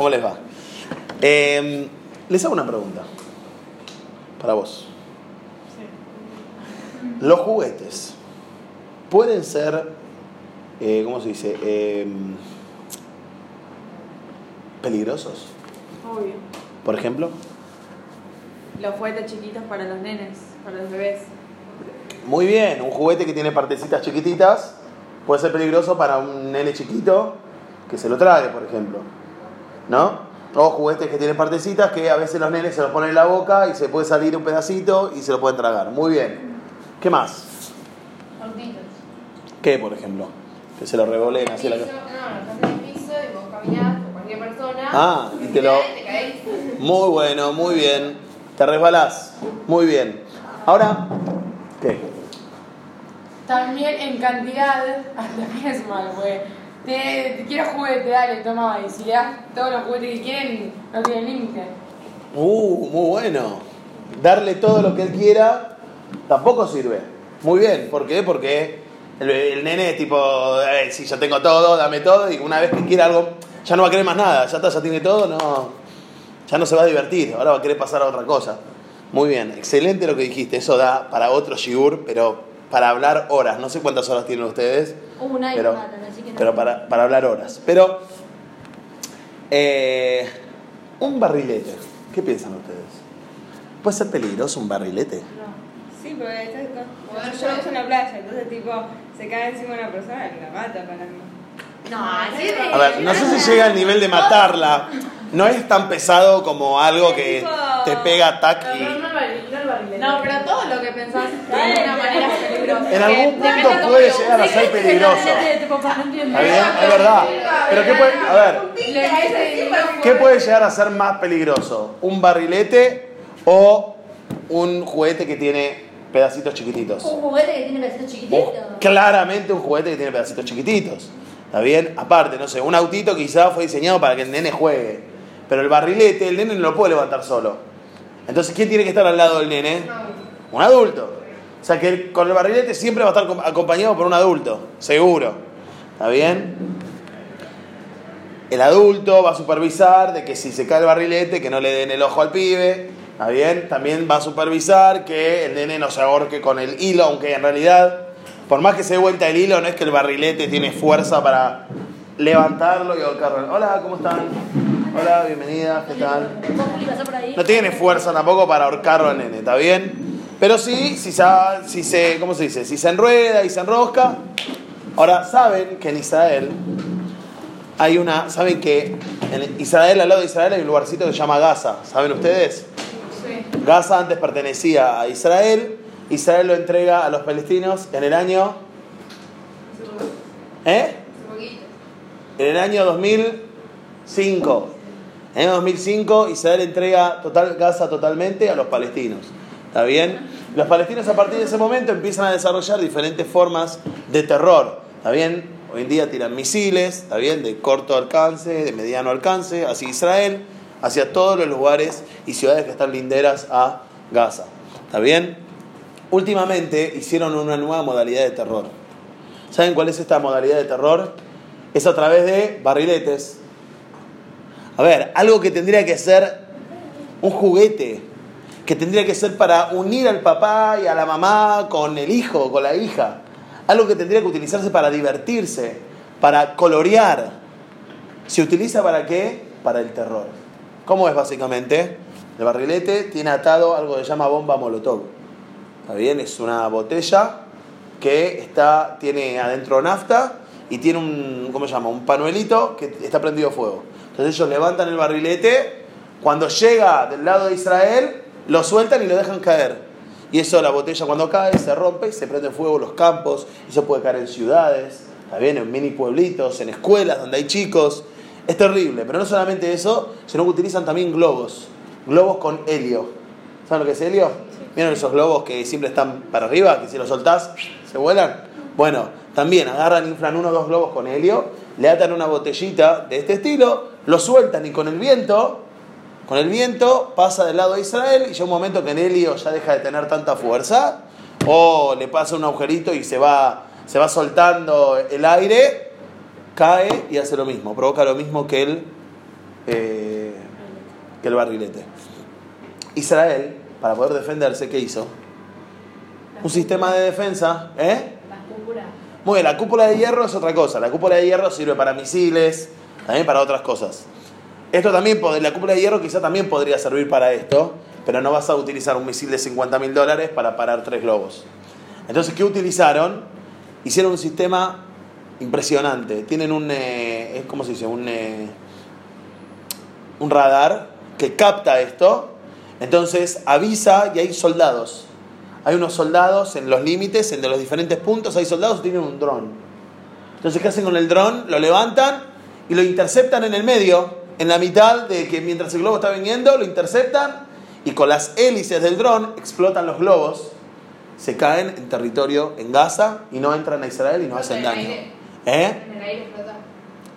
¿Cómo les va? Eh, les hago una pregunta. Para vos. Los juguetes pueden ser, eh, ¿cómo se dice? Eh, peligrosos. Obvio. Por ejemplo. Los juguetes chiquitos para los nenes, para los bebés. Muy bien, un juguete que tiene partecitas chiquititas puede ser peligroso para un nene chiquito que se lo trague, por ejemplo. ¿No? O juguetes que tienen partecitas que a veces los nenes se los ponen en la boca y se puede salir un pedacito y se lo pueden tragar. Muy bien. ¿Qué más? Autitos. ¿Qué, por ejemplo? Que se lo revoleen así la no, no, estás en el piso y vos caminás con cualquier persona. Ah, y te lo-. Muy bueno, muy bien. Te resbalás. Muy bien. Ahora, ¿qué? También en cantidad, hasta es mal, güey. Te, quiero juguete, dale, toma. Y si le das todos los juguetes que quieren, no tienen límite. Uh, muy bueno. Darle todo lo que él quiera tampoco sirve. Muy bien. ¿Por qué? Porque el, nene es tipo, "Eh, si ya tengo todo, dame todo. Y una vez que quiera algo, ya no va a querer más nada. Ya está, ya tiene todo, no, ya no se va a divertir. Ahora va a querer pasar a otra cosa. Muy bien. Excelente lo que dijiste. Eso da para otro shiur, pero para hablar horas. No sé cuántas horas tienen ustedes. Una y pero, una, así que no. pero para, para hablar horas. Pero, eh, un barrilete. ¿Qué piensan ustedes? ¿Puede ser peligroso un barrilete? Sí, porque estás con- yo lo uso en la playa, entonces tipo se cae encima de una persona y la mata para mí. No, así. A ver, no sé si llega al nivel de matarla. No es tan pesado como algo que te pega tac y... No, pero todo lo que pensás de alguna manera En algún punto puede llegar a ser peligroso. ¿Está bien? Es verdad. Pero ¿qué puede, a ver, ¿qué puede llegar a ser más peligroso? ¿Un barrilete o un juguete que tiene pedacitos chiquititos? Un juguete que tiene pedacitos chiquititos. Claramente un juguete que tiene pedacitos chiquititos. ¿Está bien? Aparte, no sé, un autito quizás fue diseñado para que el nene juegue. Pero el barrilete, el nene no lo puede levantar solo. Entonces, ¿quién tiene que estar al lado del nene? Un adulto. O sea que el- con el barrilete siempre va a estar com- acompañado por un adulto, seguro. ¿Está bien? El adulto va a supervisar de que si se cae el barrilete, que no le den el ojo al pibe. ¿Está bien? También va a supervisar que el nene no se ahorque con el hilo, aunque en realidad, por más que se dé vuelta el hilo, no es que el barrilete tiene fuerza para levantarlo y ahorcarlo. Hola, ¿cómo están? Hola, bienvenida, ¿qué tal? No tiene fuerza tampoco para ahorcarlo al nene, ¿está bien? Pero sí, si se, si se, ¿cómo se dice? Si se enrueda y se enrosca. Ahora, saben que en Israel hay una, saben que en Israel, al lado de Israel hay un lugarcito que se llama Gaza, ¿saben ustedes? Gaza antes pertenecía a Israel, Israel lo entrega a los palestinos en el año... ¿Eh? En el año 2005. En el año 2005 Israel entrega total, Gaza totalmente a los palestinos. ¿Está bien? Los palestinos a partir de ese momento empiezan a desarrollar diferentes formas de terror. ¿Está bien? Hoy en día tiran misiles, ¿está bien? De corto alcance, de mediano alcance, hacia Israel, hacia todos los lugares y ciudades que están linderas a Gaza. ¿Está bien? Últimamente hicieron una nueva modalidad de terror. ¿Saben cuál es esta modalidad de terror? Es a través de barriletes. A ver, algo que tendría que ser un juguete, que tendría que ser para unir al papá y a la mamá con el hijo, con la hija. Algo que tendría que utilizarse para divertirse, para colorear. ¿Se utiliza para qué? Para el terror. ¿Cómo es básicamente? El barrilete tiene atado algo que se llama bomba molotov. ¿Está bien? Es una botella que está, tiene adentro nafta y tiene un, ¿cómo se llama? Un panuelito que está prendido fuego. Entonces ellos levantan el barrilete, cuando llega del lado de Israel, lo sueltan y lo dejan caer. Y eso, la botella cuando cae, se rompe y se prende fuego los campos. Eso puede caer en ciudades, ¿está bien? En mini pueblitos, en escuelas donde hay chicos. Es terrible, pero no solamente eso, sino que utilizan también globos. Globos con helio. ¿Saben lo que es helio? ¿Vieron esos globos que siempre están para arriba, que si los soltás se vuelan? Bueno, también agarran, inflan uno o dos globos con helio, le atan una botellita de este estilo, lo sueltan y con el viento, con el viento pasa del lado de Israel y llega un momento que el helio ya deja de tener tanta fuerza, o le pasa un agujerito y se va, se va soltando el aire, cae y hace lo mismo, provoca lo mismo que el eh, que el barrilete. Israel, para poder defenderse, ¿qué hizo? Un sistema de defensa, ¿eh? Muy bien, la cúpula de hierro es otra cosa. La cúpula de hierro sirve para misiles, también para otras cosas. Esto también, la cúpula de hierro quizá también podría servir para esto, pero no vas a utilizar un misil de 50 mil dólares para parar tres globos. Entonces, ¿qué utilizaron? Hicieron un sistema impresionante. Tienen un, eh, ¿cómo se dice? Un, eh, un radar que capta esto. Entonces, avisa y hay soldados. Hay unos soldados en los límites, en los diferentes puntos, hay soldados que tienen un dron. Entonces, ¿qué hacen con el dron? Lo levantan y lo interceptan en el medio, en la mitad de que mientras el globo está viniendo, lo interceptan y con las hélices del dron explotan los globos, se caen en territorio en Gaza y no entran a Israel y no hacen daño. ¿Eh?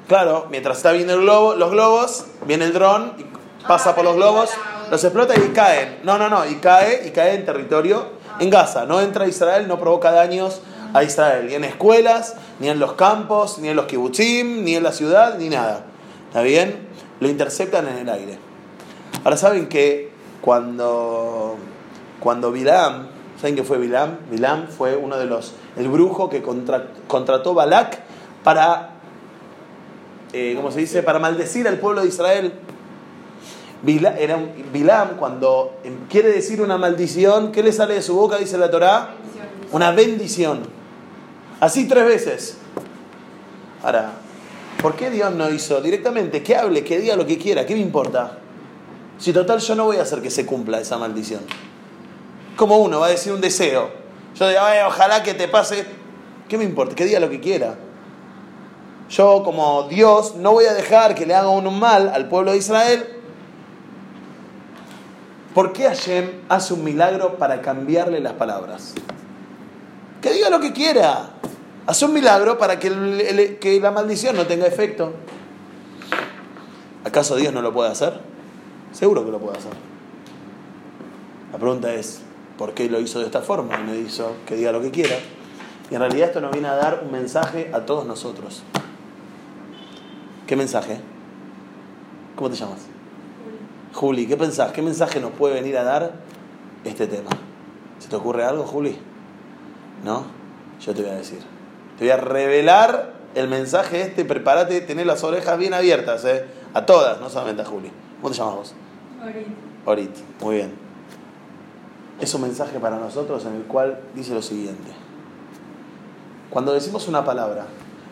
Claro, mientras está viendo el globo, los globos, viene el dron y pasa Ah, por los globos, los explota y caen. No, no, no, y cae y cae en territorio en Gaza. No entra a Israel, no provoca daños a Israel, ni en escuelas, ni en los campos, ni en los kibutzim, ni en la ciudad, ni nada. ¿Está bien? Lo interceptan en el aire. Ahora saben que cuando, cuando Bilam, ¿saben qué fue Bilam? Bilam fue uno de los, el brujo que contra- contrató Balak para eh, ¿cómo se dice? Para maldecir al pueblo de Israel. Bila- era un- Bilam, cuando em, quiere decir una maldición, ¿qué le sale de su boca? Dice la Torá. Una bendición. Así tres veces. Ahora, ¿por qué Dios no hizo directamente que hable, que diga lo que quiera? ¿Qué me importa? Si total yo no voy a hacer que se cumpla esa maldición. Como uno va a decir un deseo. Yo digo, "Ay, ojalá que te pase. ¿Qué me importa? Que diga lo que quiera. Yo como Dios no voy a dejar que le haga un mal al pueblo de Israel. ¿Por qué Hashem hace un milagro para cambiarle las palabras? Que diga lo que quiera. Hace un milagro para que, el- el- que la maldición no tenga efecto. ¿Acaso Dios no lo puede hacer? Seguro que lo puede hacer. La pregunta es, ¿por qué lo hizo de esta forma? Y no hizo que diga lo que quiera. Y en realidad esto nos viene a dar un mensaje a todos nosotros. ¿Qué mensaje? ¿Cómo te llamas? Juli, ¿qué pensás? ¿Qué mensaje nos puede venir a dar este tema? ¿Se te ocurre algo, Juli? ¿No? Yo te voy a decir. Te voy a revelar el mensaje este. Prepárate, tener las orejas bien abiertas, ¿eh? A todas, no solamente a Juli. ¿Cómo te llamas vos? Orit. Muy bien. Es un mensaje para nosotros en el cual dice lo siguiente. Cuando decimos una palabra,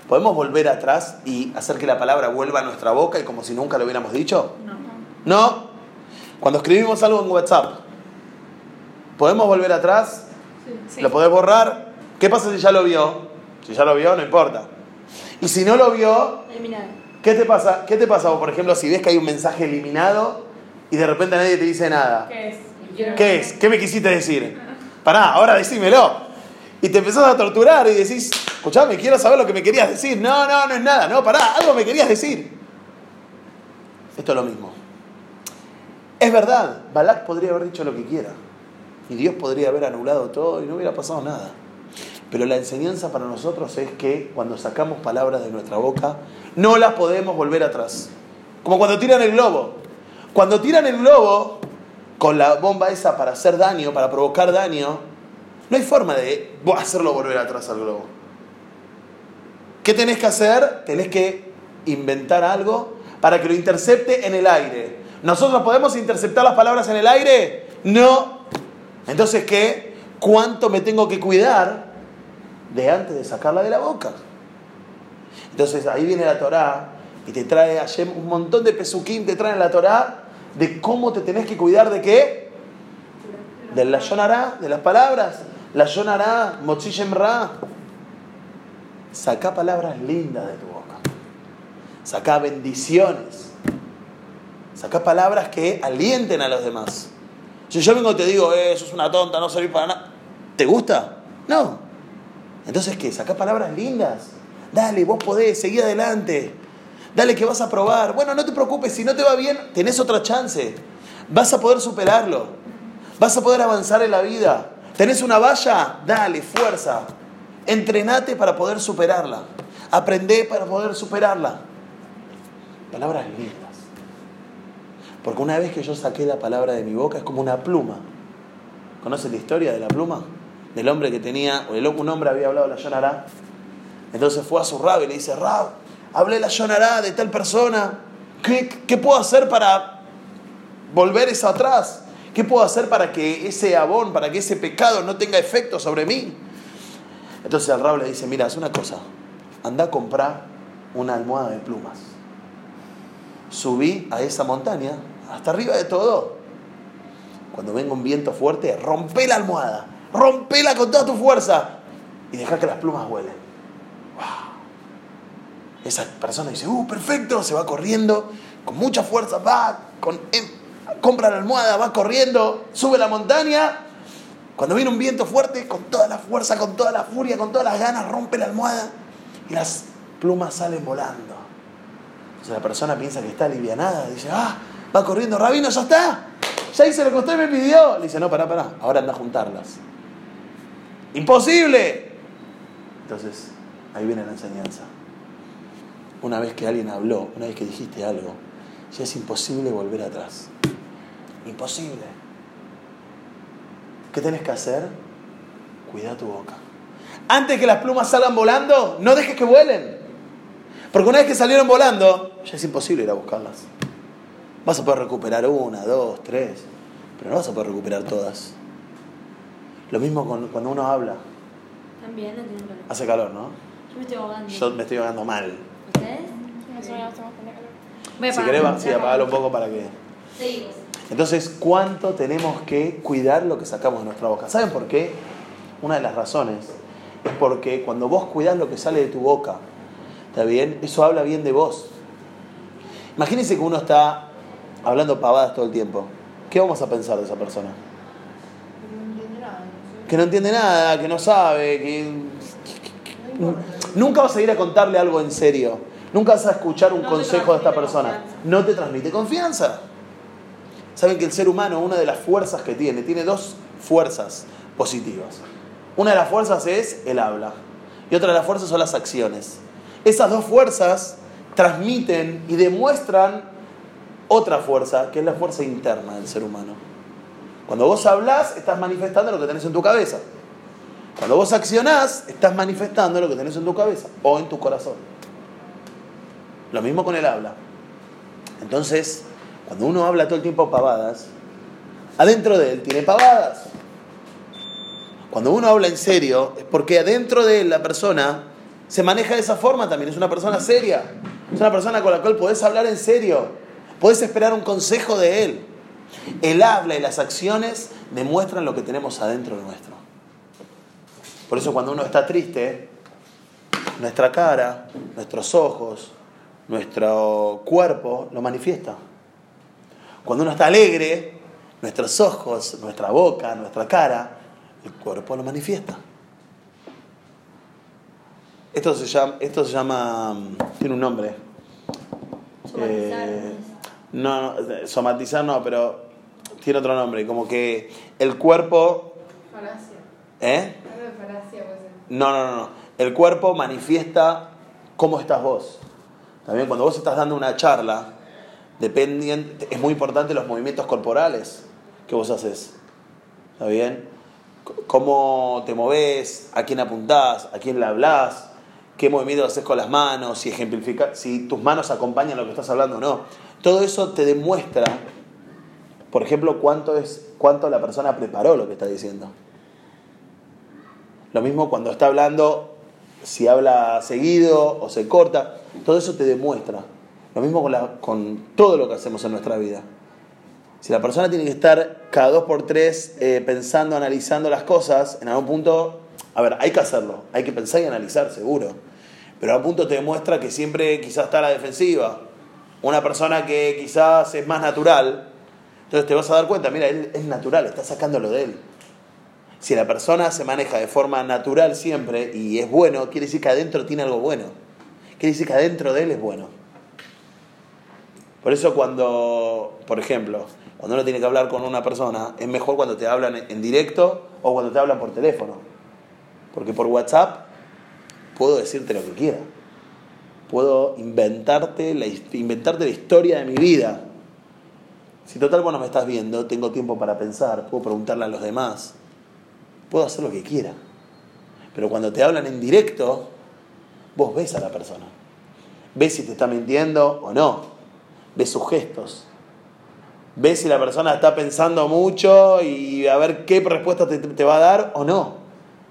¿podemos volver atrás y hacer que la palabra vuelva a nuestra boca y como si nunca lo hubiéramos dicho? No. No. Cuando escribimos algo en WhatsApp, ¿podemos volver atrás? Sí. ¿Lo podés borrar? ¿Qué pasa si ya lo vio? Si ya lo vio, no importa. Y si no lo vio. ¿qué te pasa? ¿Qué te pasa vos, por ejemplo, si ves que hay un mensaje eliminado y de repente nadie te dice nada? ¿Qué es? ¿Qué es? ¿Qué me quisiste decir? Pará, ahora decímelo. Y te empezás a torturar y decís, escuchame, quiero saber lo que me querías decir. No, no, no es nada. No, pará, algo me querías decir. Esto es lo mismo. Es verdad, Balak podría haber dicho lo que quiera. Y Dios podría haber anulado todo y no hubiera pasado nada. Pero la enseñanza para nosotros es que cuando sacamos palabras de nuestra boca, no las podemos volver atrás. Como cuando tiran el globo. Cuando tiran el globo con la bomba esa para hacer daño, para provocar daño, no hay forma de hacerlo volver atrás al globo. ¿Qué tenés que hacer? Tenés que inventar algo para que lo intercepte en el aire. ¿Nosotros podemos interceptar las palabras en el aire? No. Entonces, ¿qué? ¿Cuánto me tengo que cuidar de antes de sacarla de la boca? Entonces, ahí viene la Torá y te trae Hashem un montón de pesuquín, te trae la Torá de cómo te tenés que cuidar de qué? Del la Yonará, de las palabras. La Yonará, Mochilhem Ra. Sacá palabras lindas de tu boca. Sacá bendiciones. Sacá palabras que alienten a los demás. Si yo vengo y te digo, eh, sos una tonta, no servís para nada. ¿Te gusta? No. Entonces, ¿qué? Sacá palabras lindas. Dale, vos podés, seguí adelante. Dale que vas a probar. Bueno, no te preocupes, si no te va bien, tenés otra chance. Vas a poder superarlo. Vas a poder avanzar en la vida. ¿Tenés una valla? Dale, fuerza. Entrenate para poder superarla. Aprende para poder superarla. Palabras lindas. Porque una vez que yo saqué la palabra de mi boca es como una pluma. ¿Conocen la historia de la pluma? Del hombre que tenía, o el, un hombre había hablado la Yonará. Entonces fue a su rab y le dice, Rab, hablé la Yonará de tal persona. ¿Qué, ¿Qué puedo hacer para volver eso atrás? ¿Qué puedo hacer para que ese abón, para que ese pecado no tenga efecto sobre mí? Entonces el rab le dice, mira, haz una cosa, anda a comprar una almohada de plumas. Subí a esa montaña, hasta arriba de todo. Cuando venga un viento fuerte, rompe la almohada, rompela con toda tu fuerza y deja que las plumas vuelen. ¡Wow! Esa persona dice, uh, perfecto, se va corriendo, con mucha fuerza, va, con, em, compra la almohada, va corriendo, sube la montaña. Cuando viene un viento fuerte, con toda la fuerza, con toda la furia, con todas las ganas, rompe la almohada y las plumas salen volando. Entonces la persona piensa que está alivianada, dice, ah, va corriendo, rabino, ya está, ya hice lo que usted me pidió. Le dice, no, pará, pará, ahora anda a juntarlas. Imposible. Entonces, ahí viene la enseñanza. Una vez que alguien habló, una vez que dijiste algo, ya es imposible volver atrás. Imposible. ¿Qué tenés que hacer? Cuida tu boca. Antes que las plumas salgan volando, no dejes que vuelen. Porque una vez que salieron volando, ya es imposible ir a buscarlas. Vas a poder recuperar una, dos, tres, pero no vas a poder recuperar todas. Lo mismo con, cuando uno habla. También no calor. Hace calor, ¿no? Yo me estoy ahogando. Yo me estoy ahogando mal. ¿Ustedes? Voy a Si querés, sí, apagalo un poco para que... Seguimos. Entonces, ¿cuánto tenemos que cuidar lo que sacamos de nuestra boca? ¿Saben por qué? Una de las razones es porque cuando vos cuidás lo que sale de tu boca, ¿está bien? Eso habla bien de vos. Imagínense que uno está hablando pavadas todo el tiempo. ¿Qué vamos a pensar de esa persona? No entiendo nada. no sé. Que no entiende nada, que no sabe, que... Nunca vas a ir a contarle algo en serio. Nunca vas a escuchar un No consejo de esta persona. confianza. No te transmite confianza. Saben que el ser humano, una de las fuerzas que tiene, tiene dos fuerzas positivas. Una de las fuerzas es el habla y otra de las fuerzas son las acciones. Esas dos fuerzas transmiten y demuestran otra fuerza, que es la fuerza interna del ser humano. Cuando vos hablas, estás manifestando lo que tenés en tu cabeza. Cuando vos accionás, estás manifestando lo que tenés en tu cabeza o en tu corazón. Lo mismo con el habla. Entonces, cuando uno habla todo el tiempo pavadas, adentro de él tiene pavadas. Cuando uno habla en serio, es porque adentro de él la persona se maneja de esa forma también. Es una persona seria. Es una persona con la cual podés hablar en serio. Podés esperar un consejo de él. El habla y las acciones demuestran lo que tenemos adentro nuestro. Por eso cuando uno está triste, nuestra cara, nuestros ojos, nuestro cuerpo lo manifiesta. Cuando uno está alegre, nuestros ojos, nuestra boca, nuestra cara, el cuerpo lo manifiesta. Esto se llama, esto se llama mm, tiene un nombre. Eh, ¿no no, somatizar no, pero tiene otro nombre, como que el cuerpo, Falacia. ¿eh? Falacia. No, no, no, no. El cuerpo manifiesta cómo estás vos. También cuando vos estás dando una charla, dependen, es muy importante los movimientos corporales que vos haces. ¿Está bien? C- Cómo te moves, a quién apuntás, a quién le hablás, qué movimientos haces con las manos, si ejemplifica, si tus manos acompañan lo que estás hablando o no. Todo eso te demuestra, por ejemplo, cuánto es cuánto la persona preparó lo que está diciendo. Lo mismo cuando está hablando, si habla seguido o se corta, todo eso te demuestra. Lo mismo con, con todo lo que hacemos en nuestra vida. Si la persona tiene que estar cada dos por tres eh, pensando, analizando las cosas, en algún punto, a ver, hay que hacerlo, hay que pensar y analizar, seguro. Pero a un punto te demuestra que siempre quizás está a la defensiva. Una persona que quizás es más natural, entonces te vas a dar cuenta, mira, él es natural, está sacándolo de él. Si la persona se maneja de forma natural siempre y es bueno, quiere decir que adentro tiene algo bueno. Quiere decir que adentro de él es bueno. Por eso cuando, por ejemplo, cuando uno tiene que hablar con una persona, es mejor cuando te hablan en directo o cuando te hablan por teléfono. Porque por WhatsApp puedo decirte lo que quiera. Puedo inventarte la, inventarte la historia de mi vida. Si total vos no me estás viendo, tengo tiempo para pensar, puedo preguntarle a los demás, puedo hacer lo que quiera. Pero cuando te hablan en directo, vos ves a la persona. Ves si te está mintiendo o no. Ves sus gestos. Ves si la persona está pensando mucho y a ver qué respuesta te va a dar o no.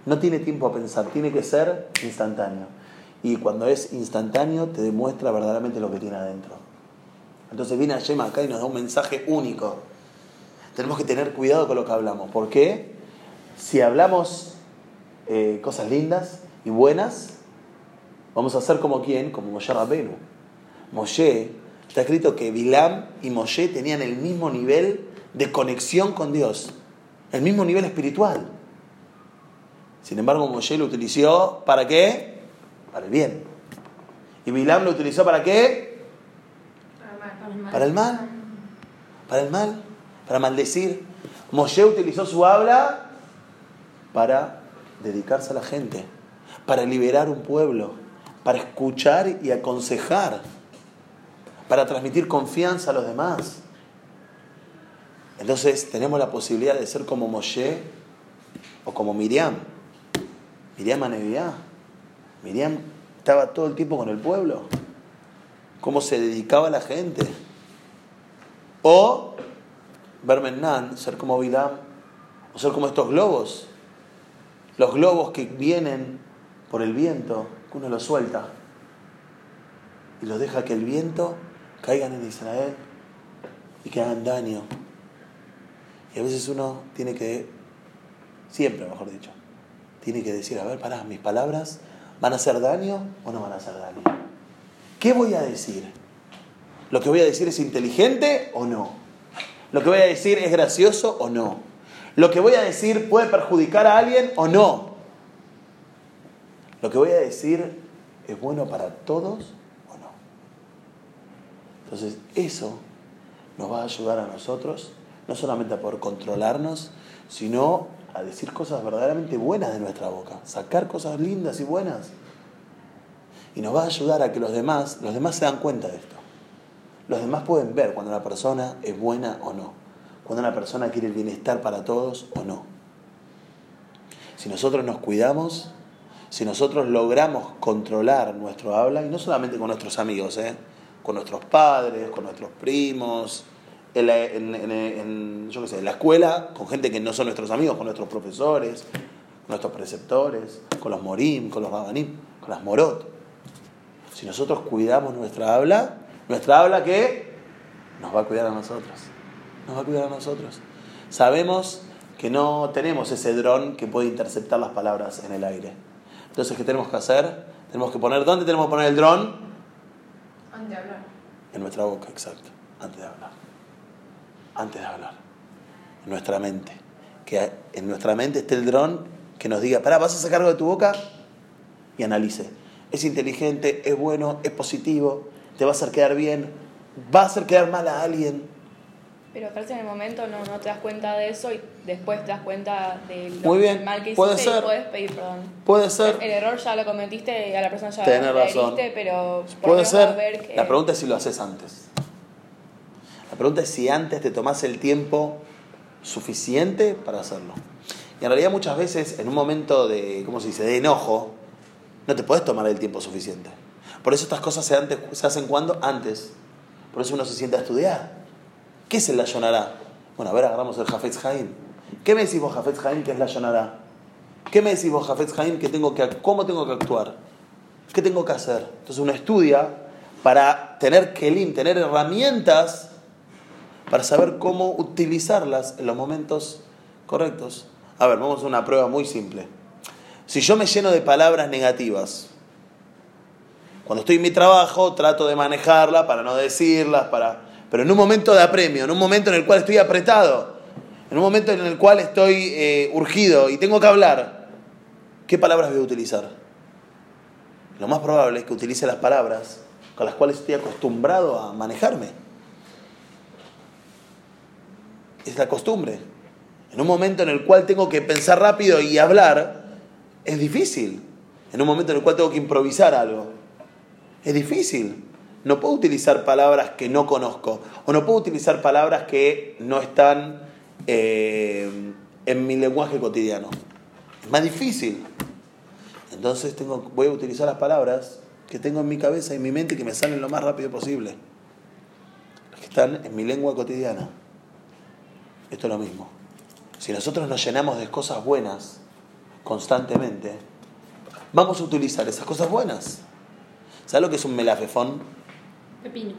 No tiene tiempo a pensar, tiene que ser instantáneo. Y cuando es instantáneo te demuestra verdaderamente lo que tiene adentro. Entonces viene Yema acá y nos da un mensaje único. Tenemos que tener cuidado con lo que hablamos. ¿Por qué? Si hablamos eh, cosas lindas y buenas, vamos a ser como quién? Como Moshe Rabbeinu. Moshe, está escrito que Bilam y Moshe tenían el mismo nivel de conexión con Dios, el mismo nivel espiritual. Sin embargo, Moshe lo utilizó para qué? Para el bien. ¿Y Bilam lo utilizó para qué? Para el mal. Para el mal. Para maldecir. Moshe utilizó su habla para dedicarse a la gente. Para liberar un pueblo. Para escuchar y aconsejar. Para transmitir confianza a los demás. Entonces tenemos la posibilidad de ser como Moshe o como Miriam. Miriam Aneviá. Miriam estaba todo el tiempo con el pueblo. Cómo se dedicaba a la gente. O Bermenan, ser como Bilam, o ser como estos globos. Los globos que vienen por el viento, que uno los suelta y los deja que el viento caigan en Israel y que hagan daño. Y a veces uno tiene que, siempre mejor dicho, tiene que decir, a ver, pará, mis palabras van a hacer daño o no van a hacer daño. ¿Qué voy a decir? ¿Lo que voy a decir es inteligente o no? ¿Lo que voy a decir es gracioso o no? ¿Lo que voy a decir puede perjudicar a alguien o no? ¿Lo que voy a decir es bueno para todos o no? Entonces eso nos va a ayudar a nosotros, no solamente a poder controlarnos, sino a decir cosas verdaderamente buenas de nuestra boca, sacar cosas lindas y buenas. Y nos va a ayudar a que los demás, los demás se dan cuenta de esto. Los demás pueden ver cuando una persona es buena o no, cuando una persona quiere el bienestar para todos o no. Si nosotros nos cuidamos, si nosotros logramos controlar nuestro habla, y no solamente con nuestros amigos, ¿eh? con nuestros padres, con nuestros primos, en la, en, en, yo qué sé, en la escuela, con gente que no son nuestros amigos, con nuestros profesores, con nuestros preceptores, con los morim, con los rabanim, con las morot. Si nosotros cuidamos nuestra habla, nuestra habla que nos va a cuidar a nosotros. Nos va a cuidar a nosotros. Sabemos que no tenemos ese dron que puede interceptar las palabras en el aire. Entonces, ¿qué tenemos que hacer? Tenemos que poner, ¿dónde tenemos que poner el dron? Antes de hablar. En nuestra boca, exacto, antes de hablar. Antes de hablar. En nuestra mente. Que en nuestra mente esté el dron que nos diga, pará, vas a sacar algo de tu boca y analice. Es inteligente, es bueno, es positivo, te va a hacer quedar bien, va a hacer quedar mal a alguien. Pero parece en el momento no, no te das cuenta de eso y después te das cuenta de lo Muy bien, mal que puede hiciste ser. y puedes pedir perdón. Puede ser, El error ya lo cometiste y a la persona ya Tenés la heriste, pero puede ser. ver que- La pregunta es si lo haces antes. Pregunta es si antes te tomás el tiempo suficiente para hacerlo. Y en realidad muchas veces en un momento de, ¿cómo se dice?, de enojo, no te puedes tomar el tiempo suficiente. Por eso estas cosas se, antes, se hacen cuando? Antes. Por eso uno se sienta a estudiar. ¿Qué es el la Yonará? Bueno, a ver, agarramos el Jafetz Haim. ¿Qué me decís vos, Jafetz Haim, que es la Yonará? ¿Qué me decís vos, Jafetz Haim, que tengo que, cómo tengo que actuar? ¿Qué tengo que hacer? Entonces uno estudia para tener kelim, tener herramientas para saber cómo utilizarlas en los momentos correctos. A ver, vamos a una prueba muy simple. Si yo me lleno de palabras negativas, cuando estoy en mi trabajo trato de manejarla para no decirlas, para... pero en un momento de apremio, en un momento en el cual estoy apretado, en un momento en el cual estoy eh, urgido y tengo que hablar, ¿qué palabras voy a utilizar? Lo más probable es que utilice las palabras con las cuales estoy acostumbrado a manejarme. Es la costumbre. En un momento en el cual tengo que pensar rápido y hablar, es difícil. En un momento en el cual tengo que improvisar algo, es difícil. no puedo utilizar palabras que no conozco o no puedo utilizar palabras que no están eh, en mi lenguaje cotidiano. Es más difícil. Entonces tengo, voy a utilizar las palabras que tengo en mi cabeza y en mi mente que me salen lo más rápido posible. Las que están en mi lengua cotidiana. Esto es lo mismo. Si nosotros nos llenamos de cosas buenas constantemente, vamos a utilizar esas cosas buenas. ¿Sabes lo que es un melafefón? Pepino.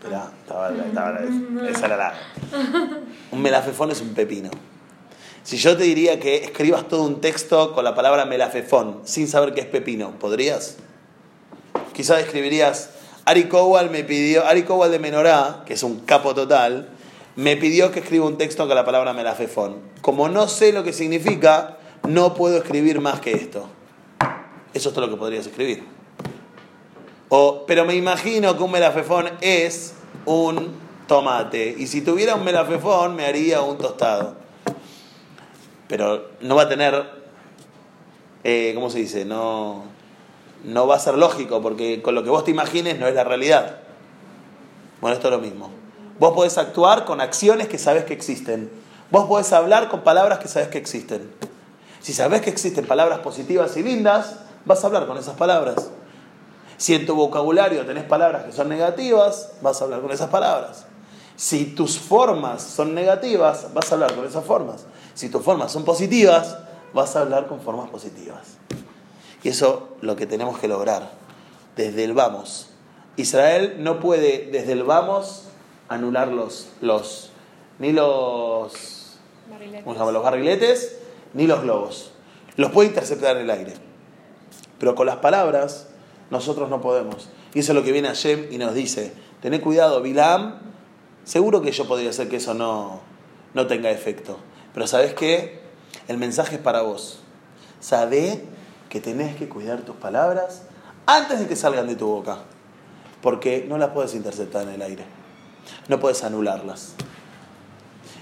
Espera, estaba, estaba, esa era la. Un melafefón es un pepino. Si yo te diría que escribas todo un texto con la palabra melafefón sin saber qué es pepino, ¿podrías? Quizás escribirías, Ari Cowal me pidió, Ari Cowal de Menorá, que es un capo total, me pidió que escriba un texto con la palabra melafefón. Como no sé lo que significa, no puedo escribir más que esto. Eso es todo lo que podrías escribir. O, pero me imagino que un melafefón es un tomate. Y si tuviera un melafefón, me haría un tostado. Pero no va a tener, eh, ¿cómo se dice? No, no va a ser lógico, porque con lo que vos te imagines no es la realidad. Bueno, esto es lo mismo. Vos podés actuar con acciones que sabes que existen. Vos podés hablar con palabras que sabes que existen. Si sabes que existen palabras positivas y lindas, vas a hablar con esas palabras. Si en tu vocabulario tenés palabras que son negativas, vas a hablar con esas palabras. Si tus formas son negativas, vas a hablar con esas formas. Si tus formas son positivas, vas a hablar con formas positivas. Y eso es lo que tenemos que lograr desde el vamos. Israel no puede desde el vamos anular los, los ni los, ¿cómo se llama? los barriletes ni los globos. Los puede interceptar en el aire. Pero con las palabras nosotros no podemos. Y eso es lo que viene Hashem y nos dice, tened cuidado, Bilam, seguro que yo podría hacer que eso no, no tenga efecto. Pero ¿sabes qué? El mensaje es para vos. Sabé que tenés que cuidar tus palabras antes de que salgan de tu boca. Porque no las puedes interceptar en el aire. No puedes anularlas.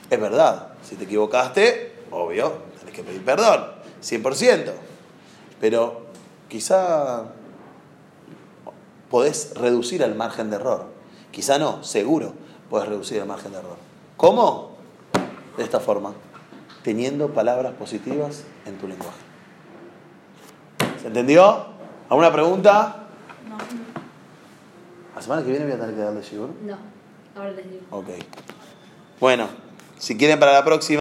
Es verdad, si te equivocaste, obvio, tenés que pedir perdón, 100%. Pero quizá podés reducir el margen de error. Quizá no, seguro podés reducir el margen de error. ¿Cómo? De esta forma, teniendo palabras positivas en tu lenguaje. ¿Se entendió? ¿Alguna pregunta? No, ¿La semana que viene voy a tener que darle shiur? no. Ahora les digo. Ok. Bueno, si quieren para la próxima.